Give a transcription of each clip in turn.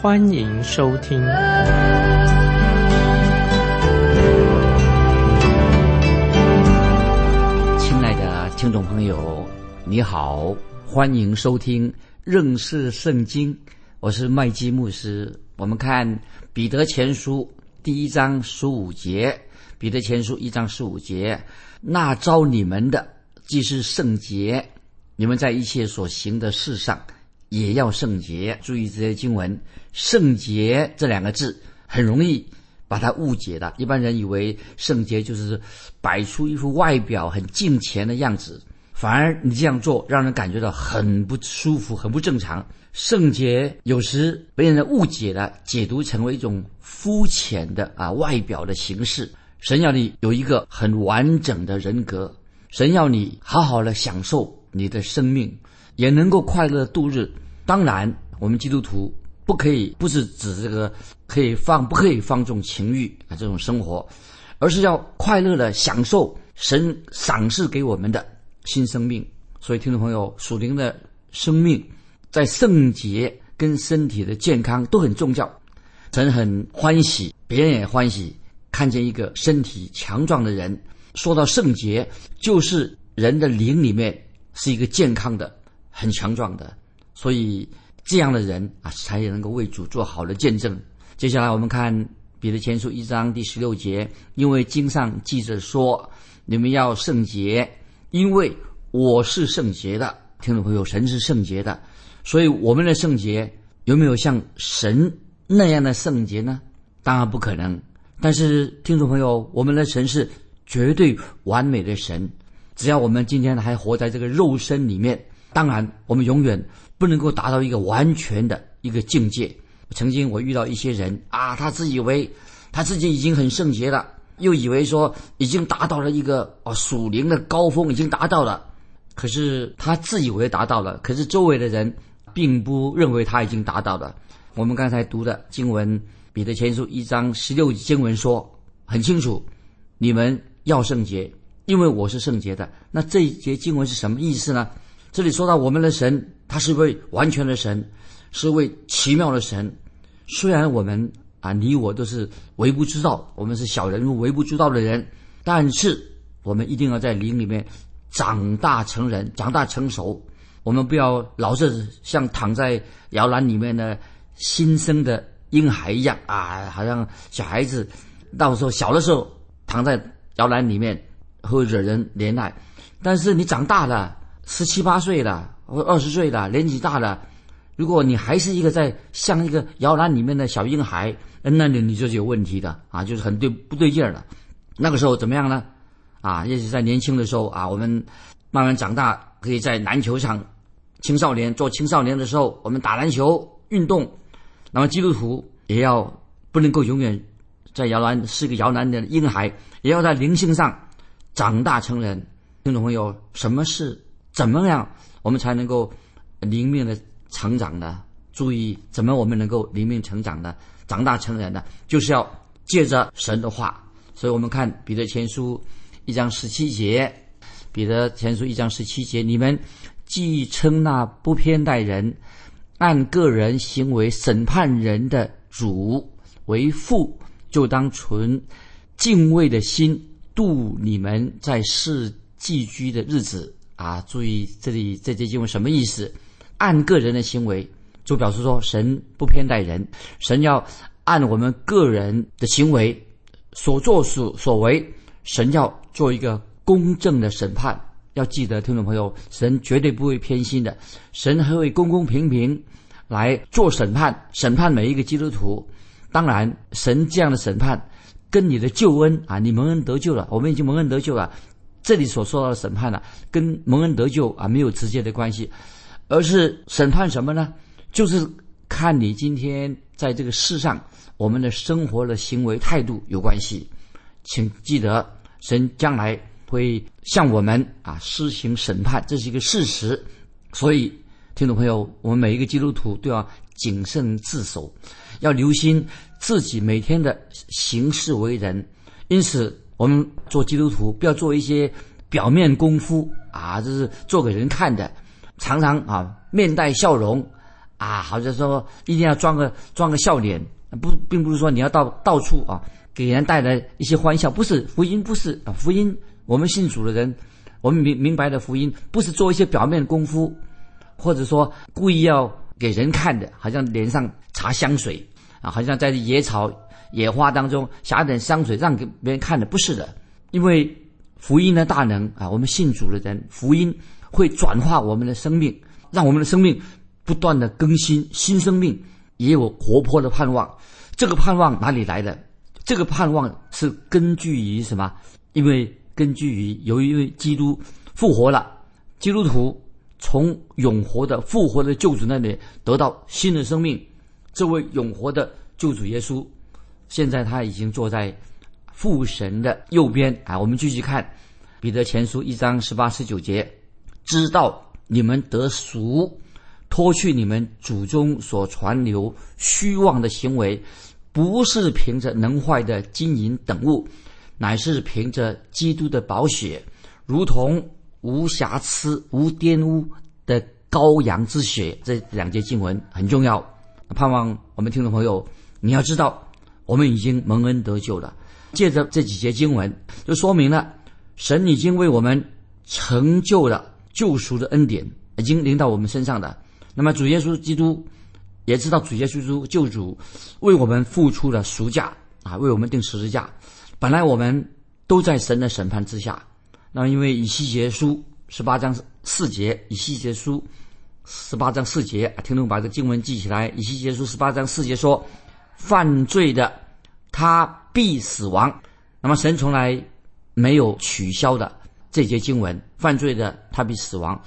欢迎收听。亲爱的听众朋友，你好，欢迎收听认识圣经，我是麦基牧师。我们看彼得前书第一章十五节，彼得前书一章十五节。那招你们的既是圣洁，你们在一切所行的事上也要圣洁。注意这些经文，“圣洁”这两个字很容易把它误解的。一般人以为圣洁就是摆出一副外表很敬虔的样子，反而你这样做让人感觉到很不舒服、很不正常。圣洁有时被人误解了，解读成为一种肤浅的啊外表的形式。神要你有一个很完整的人格，神要你好好的享受你的生命，也能够快乐度日。当然，我们基督徒不可以不是指这个可以放不可以放纵情欲啊这种生活，而是要快乐的享受神赏赐给我们的新生命。所以，听众朋友，属灵的生命在圣洁跟身体的健康都很重要。神很欢喜，别人也欢喜。看见一个身体强壮的人，说到圣洁，就是人的灵里面是一个健康的、很强壮的，所以这样的人啊，才能够为主做好的见证。接下来我们看彼得前书一章第十六节，因为经上记着说，你们要圣洁，因为我是圣洁的。听众朋友，神是圣洁的，所以我们的圣洁有没有像神那样的圣洁呢？当然不可能。但是，听众朋友，我们的神是绝对完美的神。只要我们今天还活在这个肉身里面，当然我们永远不能够达到一个完全的一个境界。曾经我遇到一些人啊，他自以为他自己已经很圣洁了，又以为说已经达到了一个啊属灵的高峰，已经达到了。可是他自以为达到了，可是周围的人并不认为他已经达到了。我们刚才读的经文。彼得前书一章十六经文说很清楚，你们要圣洁，因为我是圣洁的。那这一节经文是什么意思呢？这里说到我们的神，他是位完全的神，是位奇妙的神。虽然我们啊，你我都是微不足道，我们是小人物、微不足道的人，但是我们一定要在灵里面长大成人、长大成熟。我们不要老是像躺在摇篮里面的新生的。婴孩一样啊，好像小孩子，到时候小的时候躺在摇篮里面会惹人怜爱，但是你长大了，十七八岁的或二十岁的，年纪大的，如果你还是一个在像一个摇篮里面的小婴孩，那你你就是有问题的啊，就是很对不对劲儿了。那个时候怎么样呢？啊，也是在年轻的时候啊，我们慢慢长大，可以在篮球场，青少年做青少年的时候，我们打篮球运动。那么基督徒也要不能够永远在摇篮是个摇篮的婴孩，也要在灵性上长大成人。听众朋友，什么是怎么样我们才能够灵命的成长呢？注意，怎么我们能够灵命成长呢？长大成人呢？就是要借着神的话。所以我们看彼得前书一章十七节，彼得前书一章十七节，你们既称那不偏待人。按个人行为审判人的主为父，就当存敬畏的心度你们在世寄居的日子啊！注意这里这节经文什么意思？按个人的行为，就表示说神不偏待人，神要按我们个人的行为所作所所为，神要做一个公正的审判。要记得，听众朋友，神绝对不会偏心的，神还会公公平平来做审判，审判每一个基督徒。当然，神这样的审判跟你的救恩啊，你蒙恩得救了，我们已经蒙恩得救了。这里所说到的审判呢，跟蒙恩得救啊没有直接的关系，而是审判什么呢？就是看你今天在这个世上我们的生活的行为态度有关系。请记得，神将来会向我们啊施行审判，这是一个事实。所以，听众朋友，我们每一个基督徒都要谨慎自守，要留心自己每天的行事为人。因此，我们做基督徒不要做一些表面功夫啊，这是做给人看的，常常啊面带笑容啊，好像说一定要装个装个笑脸，不，并不是说你要到到处啊给人带来一些欢笑，不是福音，不是啊福音。我们信主的人，我们明明白的福音，不是做一些表面功夫，或者说故意要给人看的，好像脸上擦香水啊，好像在野草。野花当中撒点香水让给别人看的，不是的，因为福音的大能啊，我们信主的人，福音会转化我们的生命，让我们的生命不断的更新，新生命也有活泼的盼望。这个盼望哪里来的？这个盼望是根据于什么？因为根据于由于基督复活了，基督徒从永活的复活的救主那里得到新的生命，这位永活的救主耶稣。现在他已经坐在父神的右边啊！我们继续看彼得前书一章十八十九节，知道你们得赎，脱去你们祖宗所传流虚妄的行为，不是凭着能坏的金银等物，乃是凭着基督的宝血，如同无瑕疵、无玷污的羔羊之血。这两节经文很重要，盼望我们听众朋友你要知道。我们已经蒙恩得救了，借着这几节经文，就说明了神已经为我们成就了救赎的恩典，已经临到我们身上的。那么主耶稣基督也知道主耶稣基督救主为我们付出了赎价啊，为我们定十字架。本来我们都在神的审判之下，那么因为以西结书十八章四节，以西结书十八章四节，听众把这个经文记起来。以西结书十八章四节说。犯罪的，他必死亡。那么神从来没有取消的这节经文，犯罪的他必死亡。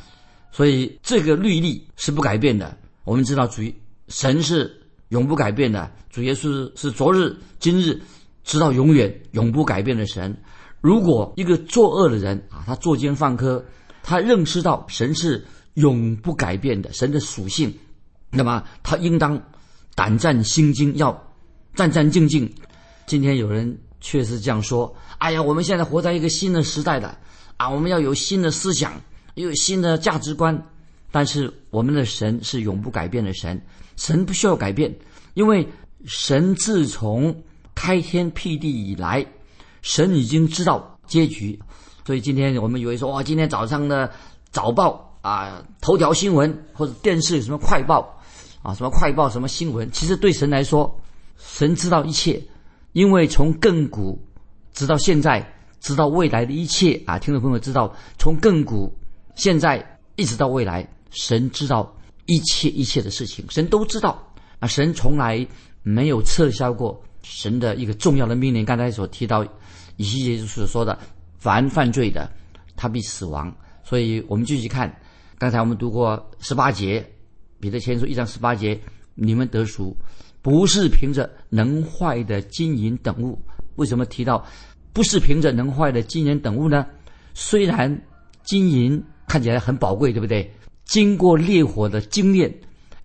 所以这个律例是不改变的。我们知道主神是永不改变的，主耶稣是昨日、今日，直到永远永不改变的神。如果一个作恶的人啊，他作奸犯科，他认识到神是永不改变的神的属性，那么他应当。胆战心惊，要战战兢兢。今天有人确实这样说：“哎呀，我们现在活在一个新的时代的啊，我们要有新的思想，有新的价值观。”但是我们的神是永不改变的神，神不需要改变，因为神自从开天辟地以来，神已经知道结局。所以今天我们以为说：“哇，今天早上的早报啊，头条新闻或者电视什么快报。”啊，什么快报，什么新闻？其实对神来说，神知道一切，因为从亘古直到现在，直到未来的一切啊！听众朋友知道，从亘古现在一直到未来，神知道一切一切的事情，神都知道啊！神从来没有撤销过神的一个重要的命令。刚才所提到以西结所说的，凡犯罪的，他必死亡。所以我们继续看，刚才我们读过十八节。彼得前书一章十八节，你们得赎，不是凭着能坏的金银等物。为什么提到不是凭着能坏的金银等物呢？虽然金银看起来很宝贵，对不对？经过烈火的精炼，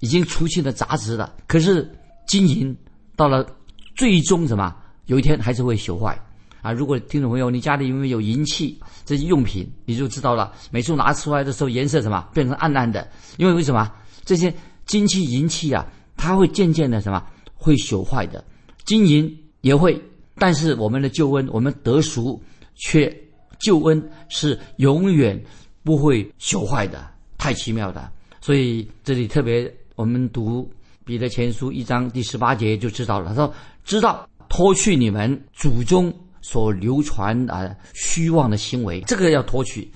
已经除去了杂质了。可是金银到了最终什么？有一天还是会朽坏啊！如果听众朋友你家里因为有银器这些用品，你就知道了。每次拿出来的时候，颜色什么变成暗暗的？因为为什么？这些金器银器啊，它会渐渐的什么会朽坏的，金银也会，但是我们的救恩，我们得赎，却救恩是永远不会朽坏的，太奇妙的。所以这里特别，我们读彼得前书一章第十八节就知道了。他说：“知道脱去你们祖宗所流传啊虚妄的行为，这个要脱去，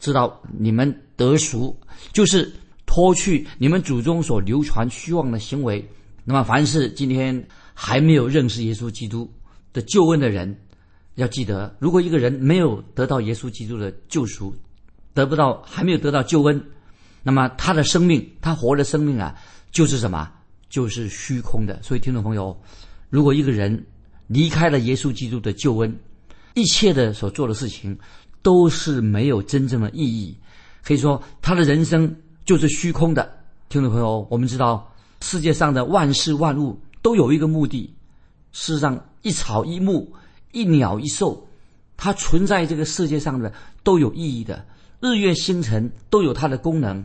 知道你们得赎就是。”脱去你们祖宗所流传虚妄的行为，那么凡是今天还没有认识耶稣基督的救恩的人，要记得，如果一个人没有得到耶稣基督的救赎，得不到还没有得到救恩，那么他的生命，他活的生命啊，就是什么？就是虚空的。所以听众朋友，如果一个人离开了耶稣基督的救恩，一切的所做的事情都是没有真正的意义，可以说他的人生就是虚空的。听众朋友，我们知道世界上的万事万物都有一个目的，世上一草一木、一鸟一兽，它存在这个世界上的都有意义的。日月星辰都有它的功能，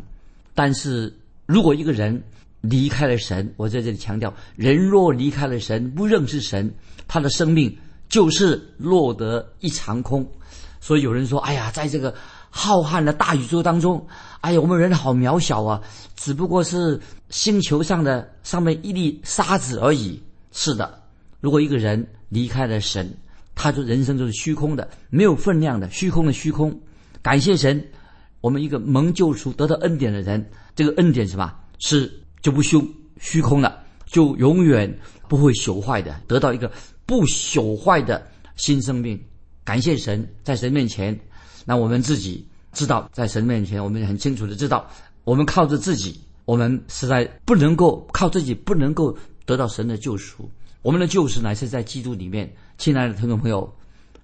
但是如果一个人离开了神，我在这里强调，人若离开了神，不认识神，他的生命就是落得一场空。所以有人说：“哎呀，在这个浩瀚的大宇宙当中，哎呀，我们人好渺小啊，只不过是星球上的上面一粒沙子而已。”是的，如果一个人离开了神，他就人生就是虚空的，没有分量的，虚空的虚空。感谢神，我们一个蒙救赎、得到恩典的人，这个恩典什么？是就不虚虚空了，就永远不会朽坏的，得到一个不朽坏的新生命。感谢神，在神面前，那我们自己知道，在神面前，我们很清楚的知道，我们靠着自己，我们实在不能够靠自己，不能够得到神的救赎。我们的救赎乃是在基督里面。亲爱的听众朋友。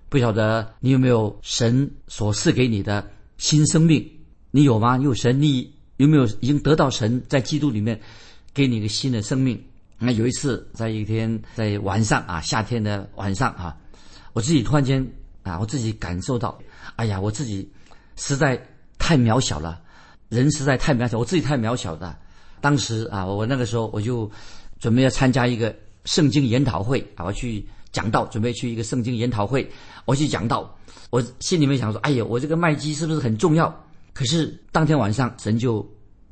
不晓得你有没有神所赐给你的新生命？你有吗？有神？你有没有已经得到神在基督里面给你一个新的生命？那有一次，在一天在晚上啊，夏天的晚上啊，我自己突然间啊，我自己感受到，哎呀，我自己实在太渺小了，人实在太渺小，我自己太渺小了。当时啊，我那个时候我就准备要参加一个圣经研讨会啊，我去。讲道，准备去一个圣经研讨会，我去讲道，我心里面想说：“哎呀，我这个麦基是不是很重要？”可是当天晚上，神就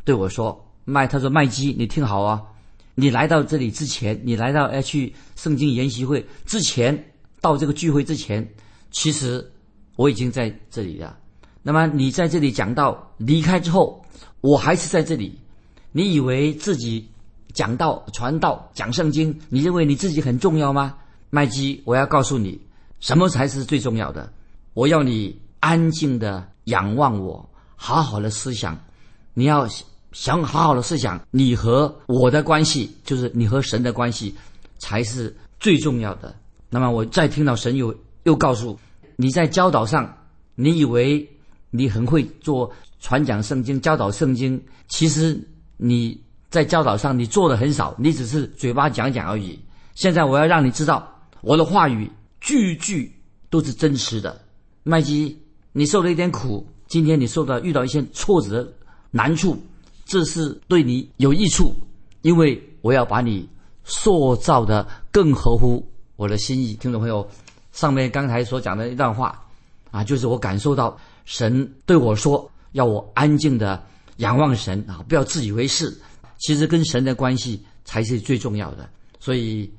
对我说：“麦，他说麦基，你听好啊，你来到这里之前，你来到要去圣经研习会之前，到这个聚会之前，其实我已经在这里了。那么你在这里讲道离开之后，我还是在这里。你以为自己讲道、传道、讲圣经，你认为你自己很重要吗？”麦基，我要告诉你，什么才是最重要的？我要你安静的仰望我，好好的思想。你要想好好的思想，你和我的关系，就是你和神的关系，才是最重要的。那么，我再听到神又又告诉你在教导上，你以为你很会做传讲圣经、教导圣经，其实你在教导上你做的很少，你只是嘴巴讲讲而已。现在我要让你知道。我的话语句句都是真实的，麦基，你受了一点苦，今天你受到遇到一些挫折难处，这是对你有益处，因为我要把你塑造的更合乎我的心意。听众朋友，上面刚才所讲的一段话啊，就是我感受到神对我说，要我安静的仰望神啊，不要自以为是，其实跟神的关系才是最重要的。所以，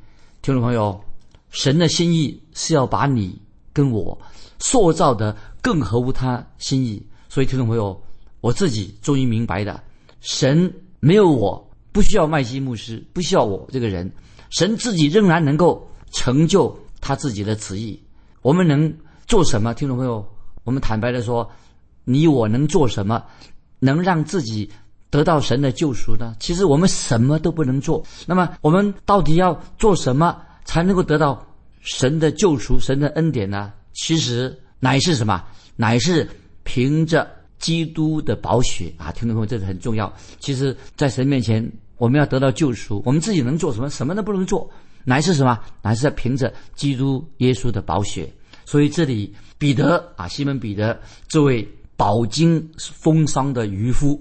听众朋友。神的心意是要把你跟我塑造的更合乎他心意，所以听众朋友，我自己终于明白的，神没有我不需要麦基牧师，不需要我这个人，神自己仍然能够成就他自己的旨意。我们能做什么？听众朋友，我们坦白的说，你我能做什么，能让自己得到神的救赎呢？其实我们什么都不能做。那么我们到底要做什么？才能够得到神的救赎、神的恩典呢？其实乃是什么？乃是凭着基督的宝血啊！听众朋友，这是很重要。其实，在神面前，我们要得到救赎，我们自己能做什么？什么都不能做。乃是什么？乃是凭着基督耶稣的宝血。所以，这里彼得啊，西门彼得这位饱经风霜的渔夫，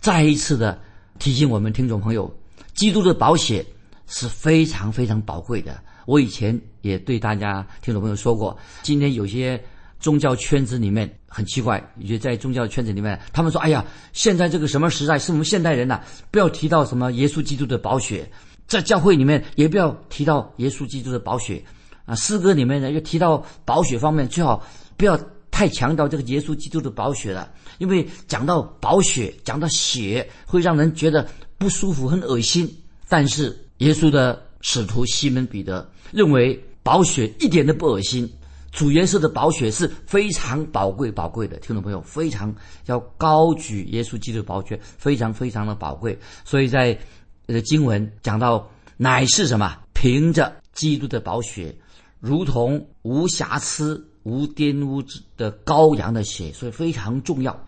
再一次的提醒我们听众朋友：基督的宝血。是非常非常宝贵的。我以前也对大家听众朋友说过，今天有些宗教圈子里面很奇怪，也在宗教圈子里面，他们说：“哎呀，现在这个什么时代，是我们现代人呐，不要提到什么耶稣基督的宝血，在教会里面也不要提到耶稣基督的宝血啊。诗歌里面呢，又提到宝血方面，最好不要太强调这个耶稣基督的宝血了，因为讲到宝血，讲到血，会让人觉得不舒服、很恶心。但是。耶稣的使徒西门彼得认为宝血一点都不恶心，主耶稣的宝血是非常宝贵宝贵的。听众朋友，非常要高举耶稣基督的宝血，非常非常的宝贵。所以在这个经文讲到，乃是什么？凭着基督的宝血，如同无瑕疵、无玷污的羔羊的血，所以非常重要。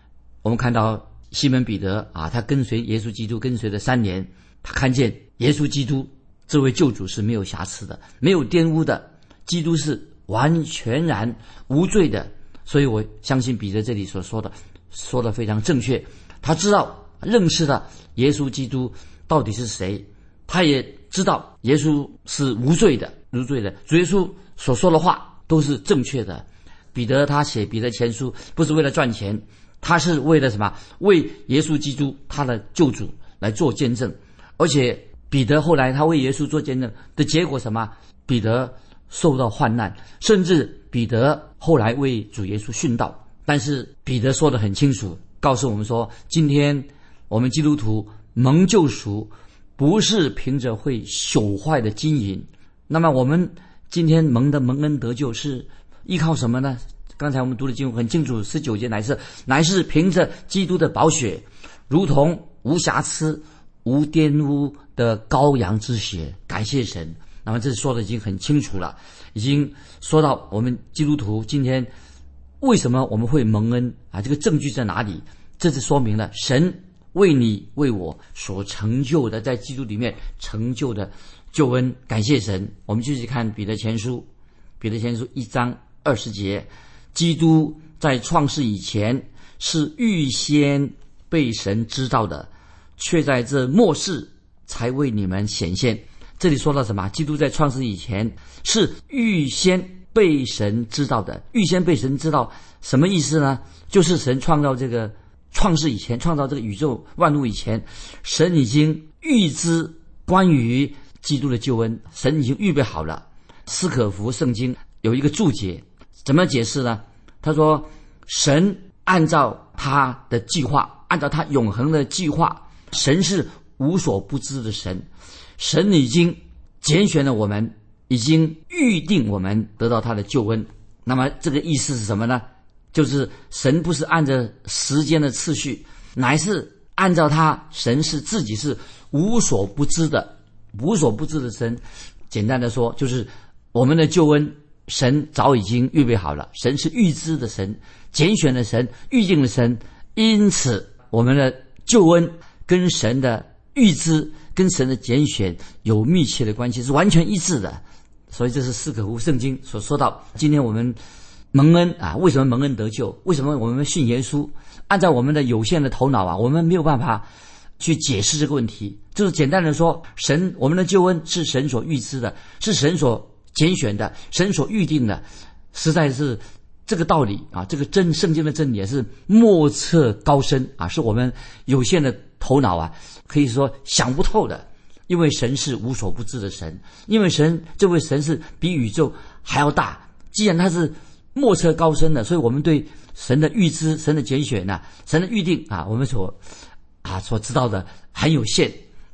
我们看到西门彼得啊，他跟随耶稣基督跟随了三年，他看见耶稣基督这位救主是没有瑕疵的，没有玷污的，基督是完全然无罪的。所以我相信彼得这里所说的说的非常正确。他知道认识了耶稣基督到底是谁，他也知道耶稣是无罪的，无罪的。主耶稣所说的话都是正确的。彼得他写彼得前书不是为了赚钱。他是为了什么？为耶稣基督他的救主来做见证，而且彼得后来他为耶稣做见证的结果什么？彼得受到患难，甚至彼得后来为主耶稣殉道。但是彼得说的很清楚，告诉我们说：今天我们基督徒蒙救赎，不是凭着会朽坏的金银。那么我们今天蒙的蒙恩得救是依靠什么呢？刚才我们读的经文很清楚，十九节乃是乃是凭着基督的宝血，如同无瑕疵、无玷污的羔羊之血，感谢神。那么这说的已经很清楚了，已经说到我们基督徒今天为什么我们会蒙恩啊？这个证据在哪里？这是说明了神为你为我所成就的，在基督里面成就的救恩。感谢神。我们继续看彼得前书，彼得前书一章二十节。基督在创世以前是预先被神知道的，却在这末世才为你们显现。这里说到什么？基督在创世以前是预先被神知道的。预先被神知道什么意思呢？就是神创造这个创世以前，创造这个宇宙万物以前，神已经预知关于基督的救恩，神已经预备好了。斯可福圣经有一个注解。怎么解释呢？他说：“神按照他的计划，按照他永恒的计划，神是无所不知的神。神已经拣选了我们，已经预定我们得到他的救恩。那么这个意思是什么呢？就是神不是按照时间的次序，乃是按照他神是自己是无所不知的，无所不知的神。简单的说，就是我们的救恩。”神早已经预备好了，神是预知的神，拣选的神，预定的神，因此我们的救恩跟神的预知、跟神的拣选有密切的关系，是完全一致的。所以这是四可乎圣经所说到。今天我们蒙恩啊，为什么蒙恩得救？为什么我们信耶稣？按照我们的有限的头脑啊，我们没有办法去解释这个问题。就是简单的说，神我们的救恩是神所预知的，是神所。拣选的神所预定的，实在是这个道理啊！这个真圣经的真理也是莫测高深啊！是我们有限的头脑啊，可以说想不透的。因为神是无所不知的神，因为神这位神是比宇宙还要大。既然他是莫测高深的，所以我们对神的预知、神的拣选呐、神的预定啊，我们所啊所知道的很有限。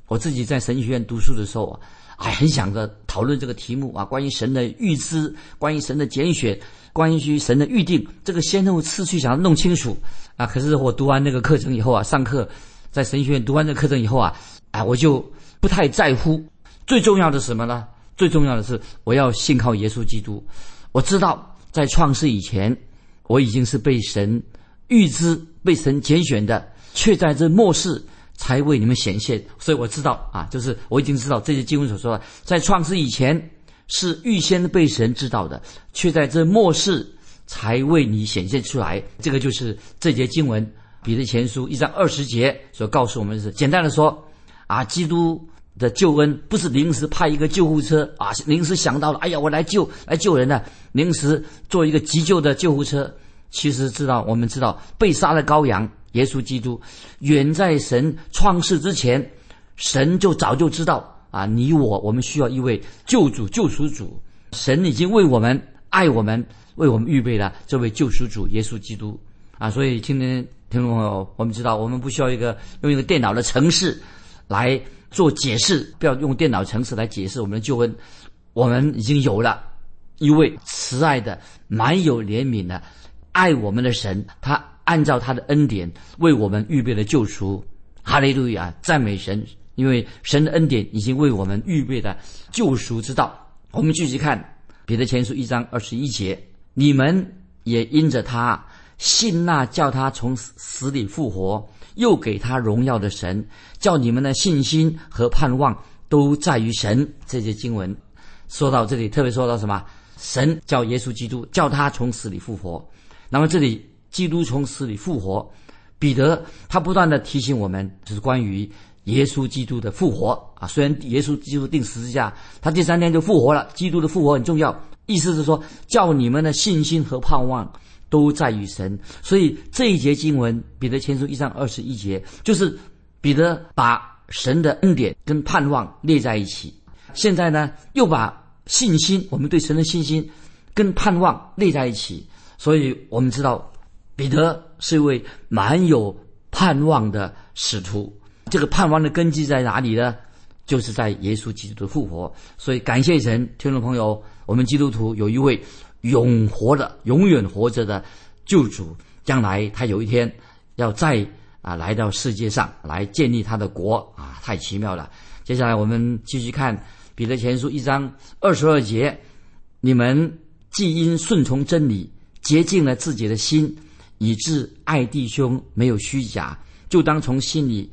我自己在神学院读书的时候啊。还很想着讨论这个题目啊，关于神的预知，关于神的拣选，关于神的预定，这个先后次序想要弄清楚啊。可是我读完那个课程以后啊，上课在神学院读完这个课程以后啊，啊，我就不太在乎。最重要的是什么呢？最重要的是我要信靠耶稣基督。我知道在创世以前，我已经是被神预知、被神拣选的，却在这末世。才为你们显现，所以我知道啊，就是我已经知道这些经文所说的，在创世以前是预先被神知道的，却在这末世才为你显现出来。这个就是这节经文，彼得前书一章二十节所告诉我们的是：简单的说，啊，基督的救恩不是临时派一个救护车啊，临时想到了，哎呀，我来救来救人呢，临时做一个急救的救护车。其实知道，我们知道被杀的羔羊。耶稣基督远在神创世之前，神就早就知道啊，你我我们需要一位救主、救赎主。神已经为我们爱我们，为我们预备了这位救赎主耶稣基督啊。所以今天听众朋友，我们知道我们不需要一个用一个电脑的程式来做解释，不要用电脑程式来解释我们的救恩。我们已经有了一位慈爱的、满有怜悯的、爱我们的神，他。按照他的恩典为我们预备了救赎，哈利路亚，赞美神！因为神的恩典已经为我们预备了救赎之道。我们继续看彼得前书一章二十一节，你们也因着他信那叫他从死里复活，又给他荣耀的神，叫你们的信心和盼望都在于神。这些经文说到这里，特别说到什么？神叫耶稣基督，叫他从死里复活。那么这里基督从死里复活，彼得他不断的提醒我们，就是关于耶稣基督的复活啊。虽然耶稣基督定十字架，他第三天就复活了。基督的复活很重要，意思是说，叫你们的信心和盼望都在于神。所以这一节经文，彼得前书一章二十一节，就是彼得把神的恩典跟盼望列在一起。现在呢，又把信心，我们对神的信心跟盼望列在一起，所以我们知道彼得是一位蛮有盼望的使徒。这个盼望的根基在哪里呢？就是在耶稣基督的复活。所以感谢神，听众朋友，我们基督徒有一位永活的、永远活着的救主，将来他有一天要再啊来到世界上来建立他的国啊，太奇妙了。接下来我们继续看。彼得前书一章二十二节，你们既因顺从真理洁净了自己的心，以致爱弟兄没有虚假，就当从心里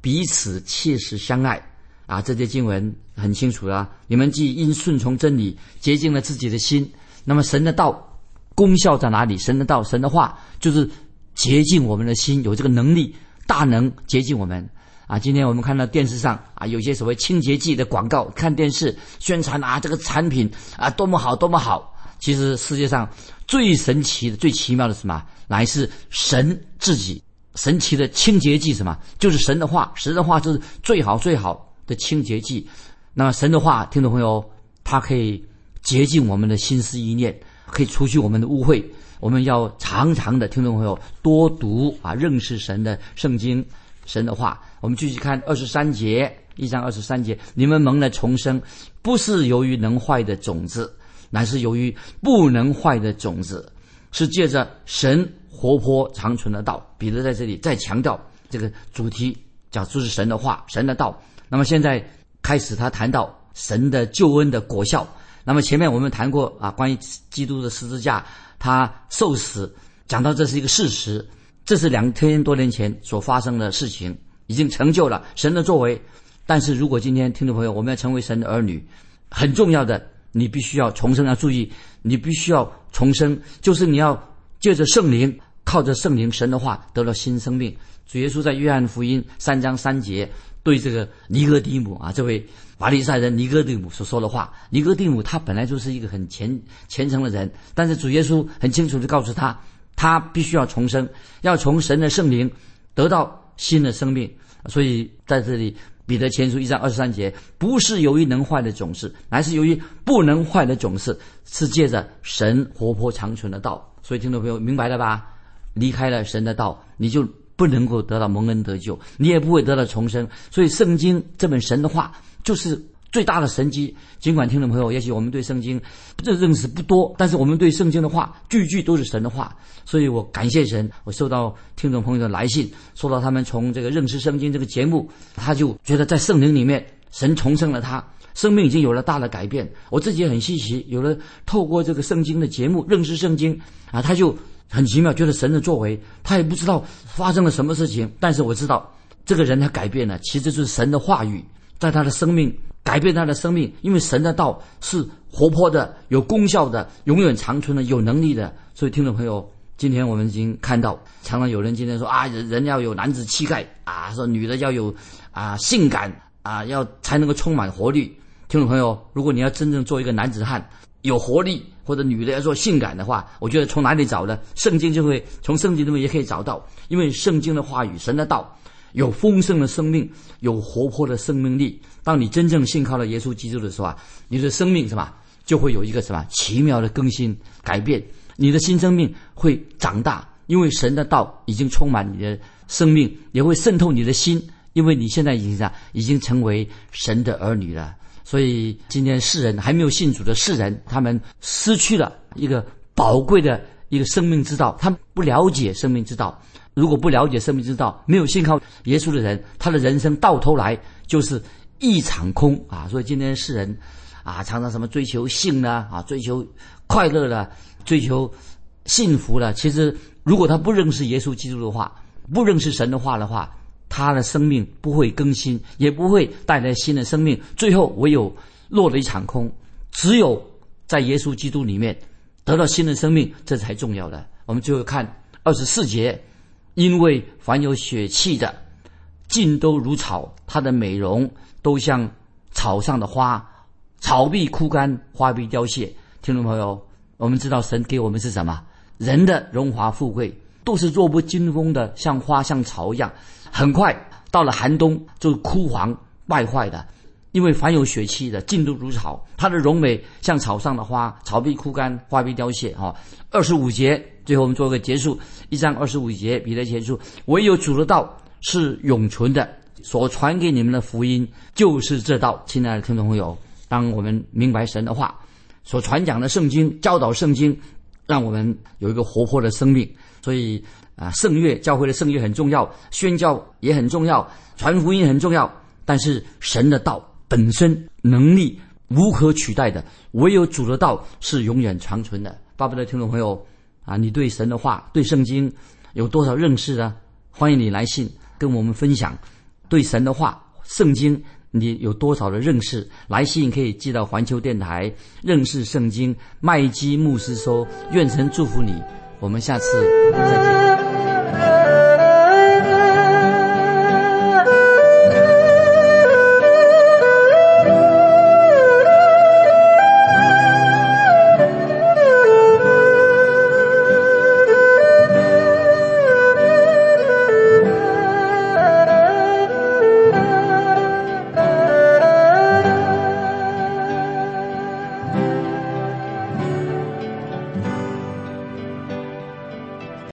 彼此切实相爱。啊，这些经文很清楚了。你们既因顺从真理洁净了自己的心，那么神的道功效在哪里？神的道，神的话就是洁净我们的心，有这个能力，大能洁净我们。啊，今天我们看到电视上啊，有些所谓清洁剂的广告，看电视宣传啊，这个产品啊多么好，多么好。其实世界上最神奇的、最奇妙的什么？乃是神自己神奇的清洁剂，什么？就是神的话，神的话就是最好最好的清洁剂。那么神的话，听众朋友，它可以洁净我们的心思意念，可以除去我们的污秽。我们要常常的，听众朋友多读啊，认识神的圣经。神的话，我们继续看二十三节，一章二十三节，你们蒙了重生，不是由于能坏的种子，乃是由于不能坏的种子，是借着神活泼长存的道。彼得在这里再强调这个主题，讲就是神的话，神的道。那么现在开始，他谈到神的救恩的果效。那么前面我们谈过啊，关于基督的十字架，他受死，讲到这是一个事实。这是两千多年前所发生的事情，已经成就了神的作为。但是如果今天听众朋友，我们要成为神的儿女，很重要的，你必须要重生。要注意，你必须要重生，就是你要借着圣灵，靠着圣灵神的话得到新生命。主耶稣在约翰福音三章三节对这个尼哥底母啊，这位法利赛人尼哥底母所说的话，尼哥底母他本来就是一个很虔虔诚的人，但是主耶稣很清楚地告诉他。他必须要重生，要从神的圣灵得到新的生命。所以在这里，彼得前书一章二十三节，不是由于能坏的种子，乃是由于不能坏的种子，是借着神活泼长存的道。所以听众朋友明白了吧？离开了神的道，你就不能够得到蒙恩得救，你也不会得到重生。所以圣经这本神的话，就是。最大的神机，尽管听众朋友，也许我们对圣经这认识不多，但是我们对圣经的话，句句都是神的话，所以我感谢神。我收到听众朋友的来信，说到他们从这个认识圣经这个节目，他就觉得在圣灵里面，神重生了他，生命已经有了大的改变。我自己也很稀奇，有了透过这个圣经的节目认识圣经啊，他就很奇妙，觉得神的作为，他也不知道发生了什么事情，但是我知道这个人他改变了，其实就是神的话语在他的生命。改变他的生命，因为神的道是活泼的、有功效的、永远长存的、有能力的。所以，听众朋友，今天我们已经看到，常常有人今天说啊，人人要有男子气概啊，说女的要有啊性感啊，要才能够充满活力。听众朋友，如果你要真正做一个男子汉，有活力，或者女的要做性感的话，我觉得从哪里找呢？圣经就会从圣经里面也可以找到，因为圣经的话语，神的道。有丰盛的生命，有活泼的生命力。当你真正信靠了耶稣基督的时候啊，你的生命是吧，就会有一个什么奇妙的更新改变。你的新生命会长大，因为神的道已经充满你的生命，也会渗透你的心，因为你现在已经啊，已经成为神的儿女了。所以今天世人还没有信主的世人，他们失去了一个宝贵的一个生命之道，他们不了解生命之道。如果不了解生命之道，没有信靠耶稣的人，他的人生到头来就是一场空啊！所以今天世人啊，常常什么追求性呢？啊，追求快乐了，追求幸福了。其实，如果他不认识耶稣基督的话，不认识神的话的话，他的生命不会更新，也不会带来新的生命。最后，唯有落了一场空。只有在耶稣基督里面得到新的生命，这才重要的。我们最后看二十四节，因为凡有血气的，尽都如草，它的美容都像草上的花，草必枯干，花必凋谢。听众朋友，我们知道神给我们是什么？人的荣华富贵都是弱不禁风的，像花像草一样，很快到了寒冬就枯黄败坏的。因为凡有血气的，尽都如草，它的荣美像草上的花，草必枯干，花必凋谢。哈，二十五节，最后我们做个结束。一章二十五节，彼得结束，唯有主的道是永存的，所传给你们的福音就是这道。亲爱的听众朋友，当我们明白神的话，所传讲的圣经，教导圣经，让我们有一个活泼的生命。所以啊，圣乐教会的圣乐很重要，宣教也很重要，传福音很重要。但是神的道。本身能力无可取代的，唯有主的道是永远长存的。巴不得听众朋友啊，你对神的话、对圣经有多少认识呢？欢迎你来信跟我们分享对神的话、圣经你有多少的认识。来信可以寄到环球电台认识圣经麦基牧师说。愿神祝福你，我们下次再见。